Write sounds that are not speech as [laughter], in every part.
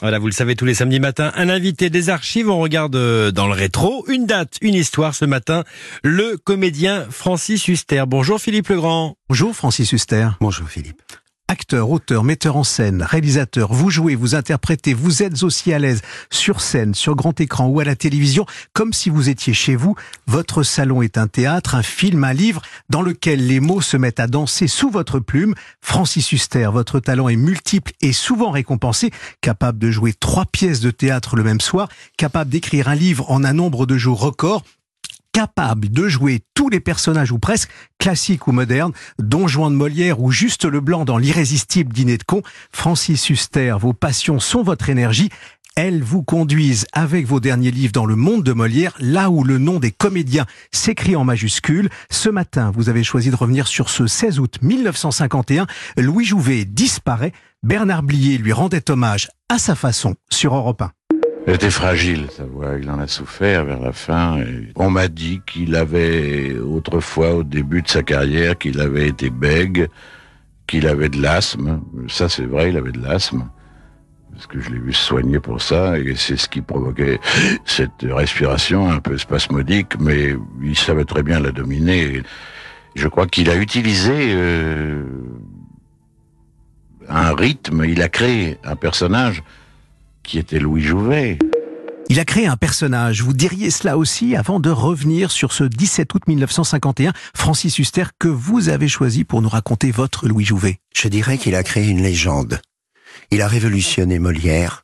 Voilà, vous le savez, tous les samedis matins, un invité des archives, on regarde euh, dans le rétro, une date, une histoire ce matin, le comédien Francis Huster. Bonjour Philippe Legrand. Bonjour Francis Huster. Bonjour Philippe. Acteur, auteur, metteur en scène, réalisateur, vous jouez, vous interprétez, vous êtes aussi à l'aise sur scène, sur grand écran ou à la télévision, comme si vous étiez chez vous. Votre salon est un théâtre, un film, un livre dans lequel les mots se mettent à danser sous votre plume. Francis Huster, votre talent est multiple et souvent récompensé, capable de jouer trois pièces de théâtre le même soir, capable d'écrire un livre en un nombre de jours record, capable de jouer tous les personnages ou presque, classiques ou modernes, Don Juan de Molière ou juste le blanc dans l'irrésistible dîner de con, Francis Huster, vos passions sont votre énergie. Elles vous conduisent avec vos derniers livres dans le monde de Molière, là où le nom des comédiens s'écrit en majuscule. Ce matin, vous avez choisi de revenir sur ce 16 août 1951. Louis Jouvet disparaît. Bernard Blier lui rendait hommage à sa façon sur Europe 1. Elle était fragile, sa voix. Il en a souffert vers la fin. On m'a dit qu'il avait, autrefois, au début de sa carrière, qu'il avait été bègue, qu'il avait de l'asthme. Ça, c'est vrai, il avait de l'asthme. Parce que je l'ai vu se soigner pour ça, et c'est ce qui provoquait cette respiration un peu spasmodique, mais il savait très bien la dominer. Je crois qu'il a utilisé euh, un rythme, il a créé un personnage qui était Louis Jouvet. Il a créé un personnage. Vous diriez cela aussi avant de revenir sur ce 17 août 1951, Francis Huster, que vous avez choisi pour nous raconter votre Louis Jouvet. Je dirais qu'il a créé une légende. Il a révolutionné Molière.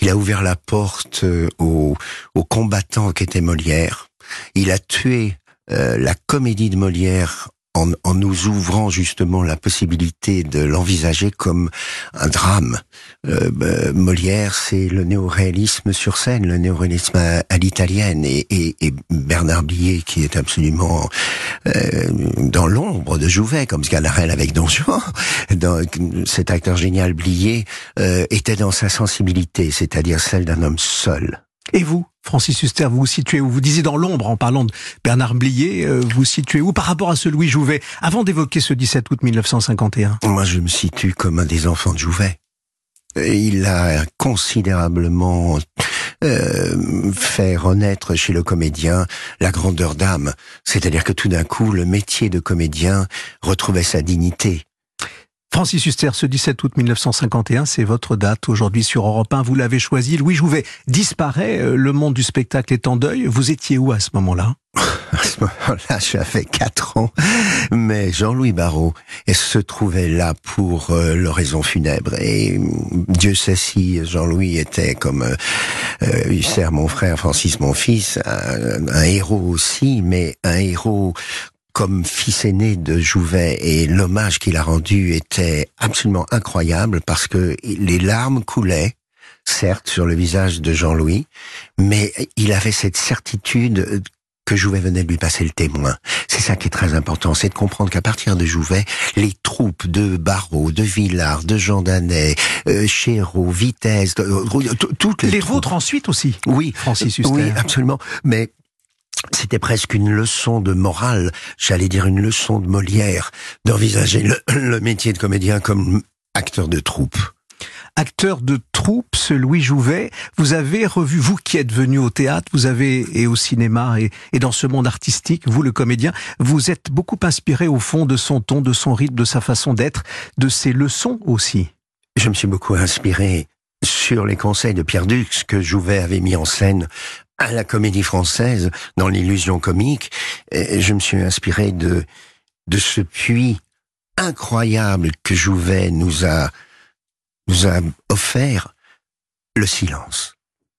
Il a ouvert la porte euh, aux, aux combattants qu'était Molière. Il a tué euh, la comédie de Molière en, nous ouvrant justement la possibilité de l'envisager comme un drame. Euh, bah, Molière, c'est le néoréalisme sur scène, le néoréalisme à, à l'italienne, et, Bernard Blier, qui est absolument euh, dans l'ombre de Jouvet, comme Sganarelle avec Don Juan. [laughs] Cet acteur génial Blier euh, était dans sa sensibilité, c'est-à-dire celle d'un homme seul. Et vous, Francis Huster, vous vous situez où? Vous disiez dans l'ombre en parlant de Bernard Blier, euh, vous vous situez où? Par rapport à ce Louis Jouvet Avant d'évoquer ce 17 août 1951. Moi, je me situe comme un des enfants de Jouvet. Il a considérablement euh, fait renaître chez le comédien la grandeur d'âme. C'est-à-dire que tout d'un coup, le métier de comédien retrouvait sa dignité. Francis Huster, ce 17 août 1951, c'est votre date aujourd'hui sur Europe 1. Vous l'avez choisi. Louis Jouvet disparaît. Euh, le monde du spectacle est en deuil. Vous étiez où à ce moment-là? [laughs] À ce moment-là, j'avais 4 ans. Mais Jean-Louis Barrault se trouvait là pour euh, l'oraison funèbre. Et Dieu sait si Jean-Louis était comme euh, Huster, mon frère, Francis, mon fils, un héros aussi, mais un héros comme fils aîné de Jouvet et l'hommage qu'il a rendu était absolument incroyable parce que les larmes coulaient, certes, sur le visage de Jean-Louis, mais il avait cette certitude que Jouvet venait de lui passer le témoin. C'est ça qui est très important, c'est de comprendre qu'à partir de Jouvet, les troupes de Barreau, de Villard, de Jean Danet, euh, Chéreau, Vitesse, euh, toutes les, les troupes... vôtres ensuite aussi. Oui, Francis Huster. Oui, absolument. Mais c'était presque une leçon de morale, j'allais dire une leçon de Molière, d'envisager le, [clears throat] le, métier de comédien comme acteur de troupe. Acteur de troupe, ce Louis Jouvet, vous avez revu, vous qui êtes venu au théâtre, vous avez, et au cinéma, et, et dans ce monde artistique, vous le comédien, vous êtes beaucoup inspiré au fond de son ton, de son rythme, de sa façon d'être, de ses leçons aussi. Je me suis beaucoup inspiré sur les conseils de Pierre Dux que Jouvet avait mis en scène à la comédie française, dans l'illusion comique, je me suis inspiré de, de ce puits incroyable que Jouvet nous a, nous a offert, le silence.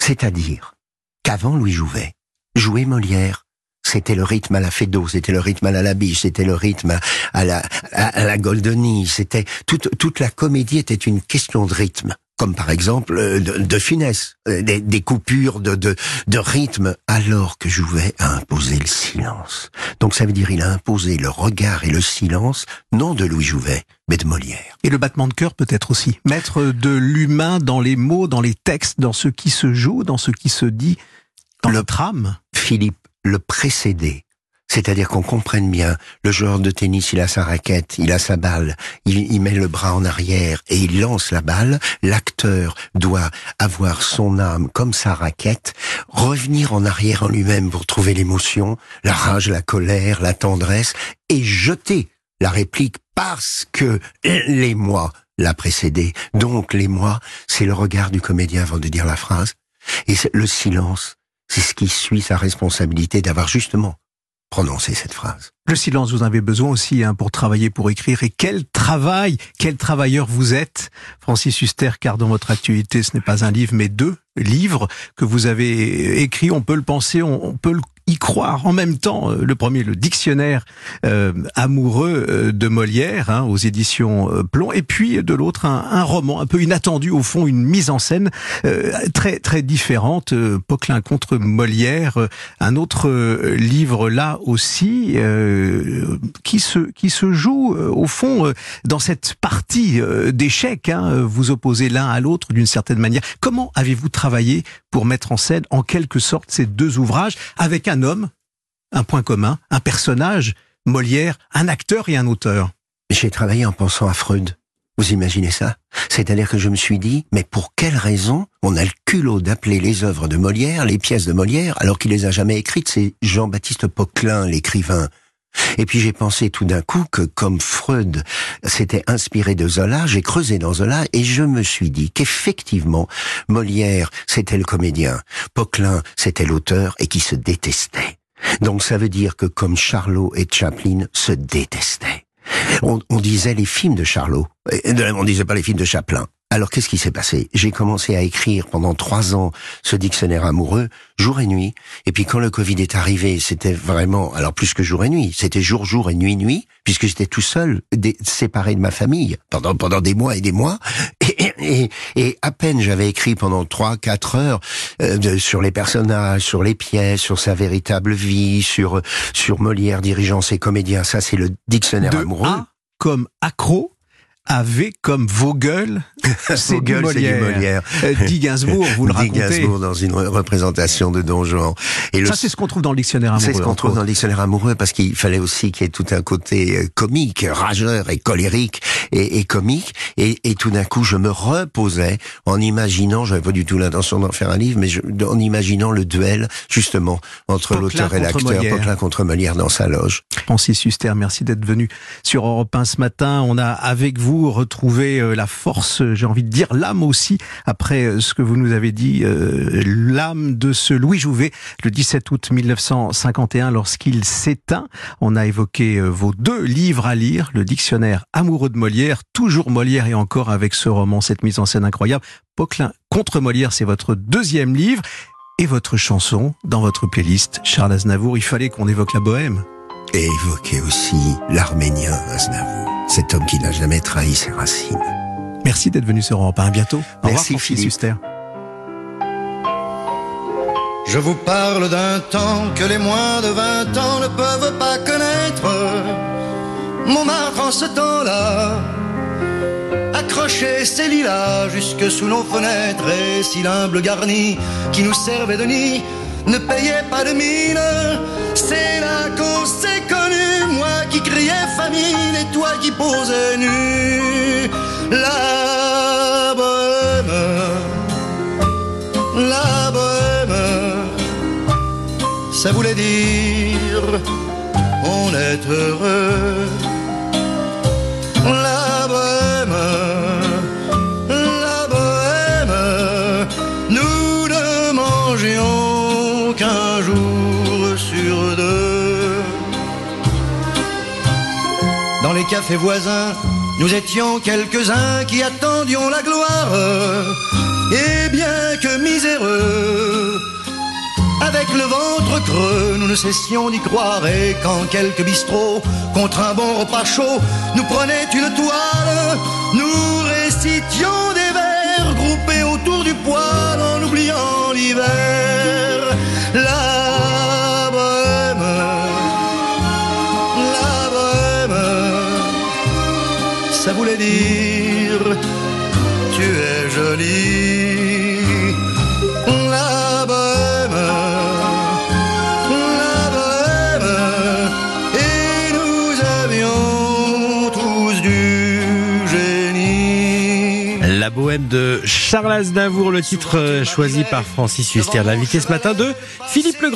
C'est-à-dire qu'avant Louis Jouvet, jouer Molière, c'était le rythme à la Fédo, c'était le rythme à la Labiche, c'était le rythme à la, à, la Goldoni, c'était toute, toute la comédie était une question de rythme comme par exemple de, de finesse, des, des coupures de, de, de, rythme, alors que Jouvet a imposé le silence. Donc ça veut dire il a imposé le regard et le silence, non de Louis Jouvet, mais de Molière. Et le battement de cœur peut-être aussi. Mettre de l'humain dans les mots, dans les textes, dans ce qui se joue, dans ce qui se dit, dans le trame. Philippe, le précédé, C'est-à-dire qu'on comprenne bien, le joueur de tennis, il a sa raquette, il a sa balle, il, met le bras en arrière et il lance la balle. L'acteur doit avoir son âme comme sa raquette, revenir en arrière en lui-même pour trouver l'émotion, la rage, la colère, la tendresse et jeter la réplique parce que les mois l'a précédé. Donc les mois, c'est le regard du comédien avant de dire la phrase. Et le silence, c'est ce qui suit sa responsabilité d'avoir justement prononcé cette phrase. Le silence, vous en avez besoin aussi hein, pour travailler, pour écrire. Et quel travail, quel travailleur vous êtes, Francis Huster, car dans votre actualité, ce n'est pas un livre, mais deux livres que vous avez écrits. On peut le penser, on peut le y croire. En même temps, euh, le premier, le dictionnaire euh, amoureux euh, de Molière, hein, aux éditions Plomb, et puis de l'autre, un, roman un peu inattendu, au fond, une mise en scène très très différente, Poquelin contre Molière, un autre livre là aussi, qui se qui se joue au fond dans cette partie d'échecs. Hein, vous opposez l'un à l'autre d'une certaine manière. Comment avez-vous travaillé pour mettre en scène en quelque sorte ces deux ouvrages avec un un homme, un point commun, un personnage, Molière, un acteur et un auteur. J'ai travaillé en pensant à Freud. Vous imaginez ça? C'est-à-dire que je me suis dit, mais pour quelle raison on a le culot d'appeler les œuvres de Molière, les pièces de Molière, alors qu'il les a jamais écrites? C'est Jean-Baptiste Poquelin, l'écrivain. Et puis j'ai pensé tout d'un coup que comme Freud s'était inspiré de Zola, j'ai creusé dans Zola et je me suis dit qu'effectivement Molière c'était le comédien, Poquelin c'était l'auteur et qui se détestait. Donc ça veut dire que comme Charlot et Chaplin se détestaient. On, on disait les films de Charlot, on disait pas les films de Chaplin. Alors qu'est-ce qui s'est passé? J'ai commencé à écrire pendant trois ans ce dictionnaire amoureux, jour et nuit. Et puis quand le Covid est arrivé, c'était vraiment, alors plus que jour et nuit, c'était jour, jour et nuit, nuit, puisque j'étais tout seul, séparé de ma famille pendant pendant des mois et des mois. Et, et, à peine j'avais écrit pendant trois, quatre heures euh, sur les personnages, sur les pièces, sur sa véritable vie, sur sur Molière dirigeant ses comédiens. Ça, c'est le dictionnaire amoureux. comme accro avait comme [laughs] Vogel, c'est du Molière. Molière. Euh, Dit Gainsbourg, vous le [laughs] racontez. Gainsbourg dans une représentation de Don Juan. Et ça, c'est ce qu'on trouve dans le dictionnaire amoureux. C'est ce qu'on trouve dans le dictionnaire amoureux parce qu'il fallait aussi qu'il y ait tout un côté euh, comique, rageur et colérique et, et comique. Et, et, tout d'un coup, je me reposais en imaginant, j'avais pas du tout l'intention d'en faire un livre, mais je, en imaginant le duel justement entre l'auteur et l'acteur, Poquelin contre Molière dans sa loge. Francis Huster, merci d'être venu sur Europe 1 ce matin. On a avec vous retrouver euh, la force, j'ai envie de dire l'âme aussi, après euh, ce que vous nous avez dit, euh, l'âme de ce Louis Jouvet, le 17 août 1951, lorsqu'il s'éteint. On a évoqué vos deux livres à lire, le dictionnaire Amoureux de Molière, toujours Molière et encore avec ce roman, cette mise en scène incroyable. Poquelin contre Molière, c'est votre deuxième livre et votre chanson dans votre playlist. Charles Aznavour, il fallait qu'on évoque la bohème. Et évoquer aussi l'arménien Aznavour cet homme qui n'a jamais trahi ses racines. Merci d'être venu sur Europe 1. À bientôt. Au Merci revoir, Philippe. Je vous parle d'un temps que les moins de 20 ans ne peuvent pas connaître. Montmartre en ce temps-là accrochait ses lilas jusque sous nos fenêtres et si l'humble garni qui nous servait de nid ne payait pas de mine. C'est là qu'on s'est et toi qui posais nu. La bohème, la bohème, ça voulait dire on est heureux. Dans les cafés voisins, nous étions quelques-uns qui attendions la gloire. Et bien que miséreux, avec le ventre creux, nous ne cessions d'y croire. Et quand quelques bistrots, contre un bon repas chaud, nous prenaient une toile, nous récitions La bohème, la bohème, et nous avions tous du génie. La bohème de Charles Aznavour, le titre euh, choisi par Francis Huster, l'invité ce matin de Philippe Legrand.